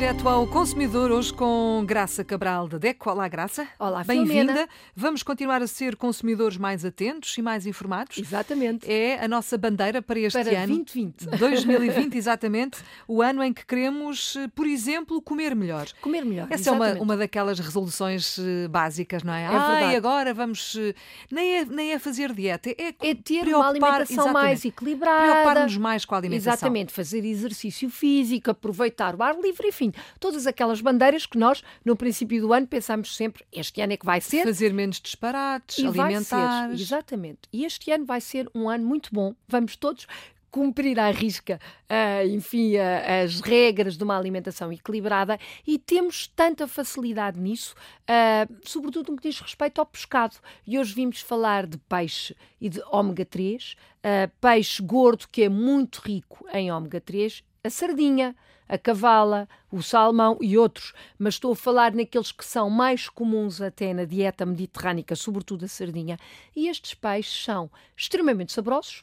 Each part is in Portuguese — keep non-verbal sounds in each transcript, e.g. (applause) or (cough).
Direto ao consumidor, hoje com Graça Cabral da DECO. Olá, Graça. Olá, Bem-vinda. Vamos continuar a ser consumidores mais atentos e mais informados. Exatamente. É a nossa bandeira para este para ano. 2020. 2020, (laughs) (laughs) exatamente. O ano em que queremos, por exemplo, comer melhor. Comer melhor. Essa exatamente. é uma, uma daquelas resoluções eh, básicas, não é? É ah, e agora vamos. eh, Nem é, nem é fazer dieta, é, É ter uma alimentação mais equilibrada. Preocupar-nos mais com a alimentação. Exatamente, fazer exercício físico, aproveitar o ar livre, enfim, todas aquelas bandeiras que nós, no princípio do ano, pensamos sempre, este ano é que vai ser. Fazer menos disparates, e alimentar. exatamente. E este ano vai ser um ano muito bom. Vamos todos cumprir à risca, ah, enfim, ah, as regras de uma alimentação equilibrada e temos tanta facilidade nisso, ah, sobretudo no que diz respeito ao pescado. E hoje vimos falar de peixe e de ômega 3, ah, peixe gordo que é muito rico em ômega 3, a sardinha, a cavala, o salmão e outros, mas estou a falar naqueles que são mais comuns até na dieta mediterrânica, sobretudo a sardinha. E estes peixes são extremamente saborosos,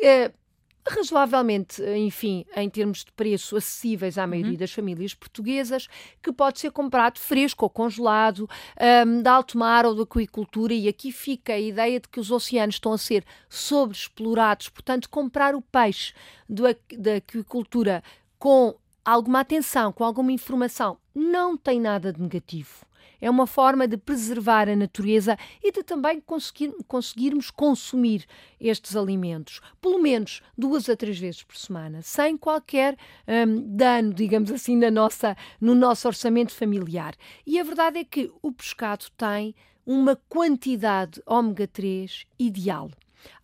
eh, razoavelmente, eh, enfim, em termos de preço, acessíveis à maioria das famílias portuguesas, que pode ser comprado fresco ou congelado, ahm, de alto mar ou da aquicultura, e aqui fica a ideia de que os oceanos estão a ser sobreexplorados, portanto, comprar o peixe do da aquicultura com alguma atenção, com alguma informação, não tem nada de negativo. É uma forma de preservar a natureza e de também conseguir- conseguirmos consumir estes alimentos, pelo menos duas a três vezes por semana, sem qualquer hum, dano, digamos assim, na nossa, no nosso orçamento familiar. E a verdade é que o pescado tem uma quantidade ômega 3 ideal.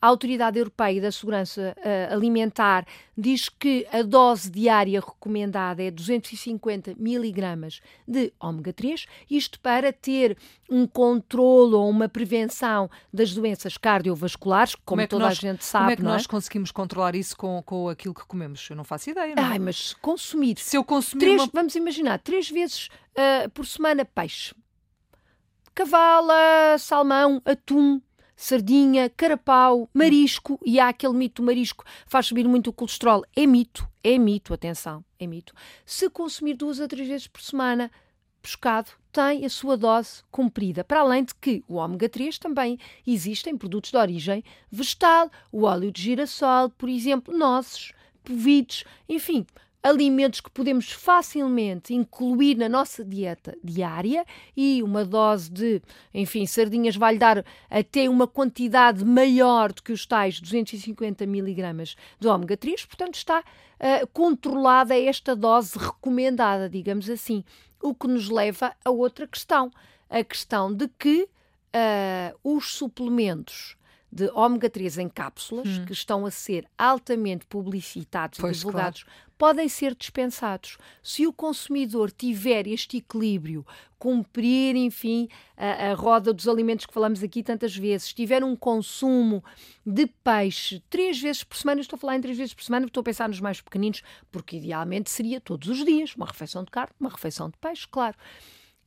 A Autoridade Europeia da Segurança eh, Alimentar diz que a dose diária recomendada é 250 miligramas de ômega 3, isto para ter um controlo ou uma prevenção das doenças cardiovasculares, como, é que toda nós- a gente sabe, Como é que não nós é? conseguimos controlar isso com, com aquilo que comemos? Eu não faço ideia. Não? é? Ai, mas se consumir Se eu consumir três, uma... vamos imaginar, três vezes ah, por semana peixe, cavala, salmão, atum, sardinha, carapau, marisco, e há aquele mito do marisco faz subir muito o colesterol. É mito, é mito, atenção, é mito. Se consumir duas a três vezes por semana, pescado tem a sua dose cumprida. Para além de que o ômega 3 também existe em produtos de origem vegetal, o óleo de girassol, por exemplo, nozes, polvitos, enfim, alimentos que podemos facilmente incluir na nossa dieta diária e uma dose de, enfim, sardinhas vai-lhe dar até uma quantidade maior do que os tais 250 miligramas de ômega 3, portanto está ah, controlada esta dose recomendada, digamos assim, o que nos leva a outra questão, a questão de que ah, os suplementos de ômega 3 em cápsulas, que estão a ser altamente publicitados Pois, e divulgados, podem ser dispensados. Se o consumidor tiver este equilíbrio, cumprir, enfim, a, a roda dos alimentos que falamos aqui tantas vezes, tiver um consumo de peixe três vezes por semana, estou a falar em três vezes por semana, estou a pensar nos mais pequeninos, porque idealmente seria todos os dias, uma refeição de carne, uma refeição de peixe, claro.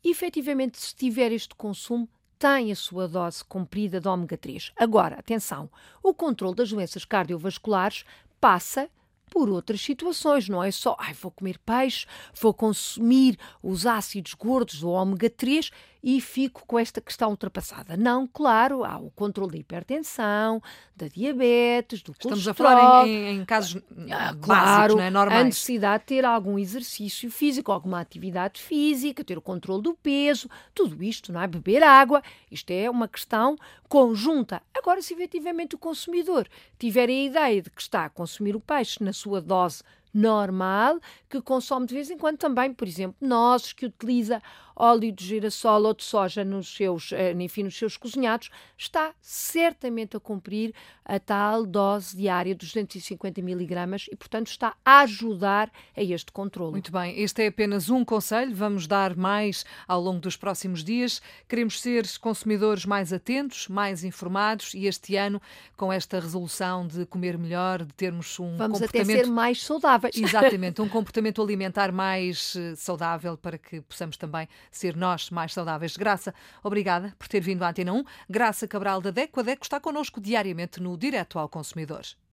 Efetivamente, se tiver este consumo, tem a sua dose cumprida de ômega 3. Agora, atenção, o controle das doenças cardiovasculares passa por outras situações, não é só, ai, vou comer peixe, vou consumir os ácidos gordos do ômega 3 e fico com esta questão ultrapassada. Não, claro, há o controle da hipertensão, da diabetes, do Estamos a colesterol. falar em, em- casos Ah, básicos, claro, não é? a normais. necessidade de ter algum exercício físico, alguma atividade física, ter o controle do peso, tudo isto, não é? Beber água, isto é uma questão conjunta. Agora, se efetivamente o consumidor tiver a ideia de que está a consumir o peixe na sua dose normal, que consome de vez em quando também, por exemplo, nozes, que utiliza óleo de girassol ou de soja nos seus, eh, enfim, nos seus cozinhados, está certamente a cumprir a tal dose diária dos 250 miligramas e, portanto, está a ajudar a este controle. Muito bem, este é apenas um conselho, vamos dar mais ao longo dos próximos dias. Queremos ser consumidores mais atentos, mais informados e este ano, com esta resolução de comer melhor, de termos um Vamos até comportamento. ser mais saudáveis. Exatamente, (laughs) um comportamento alimentar mais eh, saudável para que possamos também ser nós mais saudáveis. Graça, obrigada por ter vindo à Antena 1. Graça Cabral da DECO. A DECO está connosco diariamente no Direto ao Consumidor.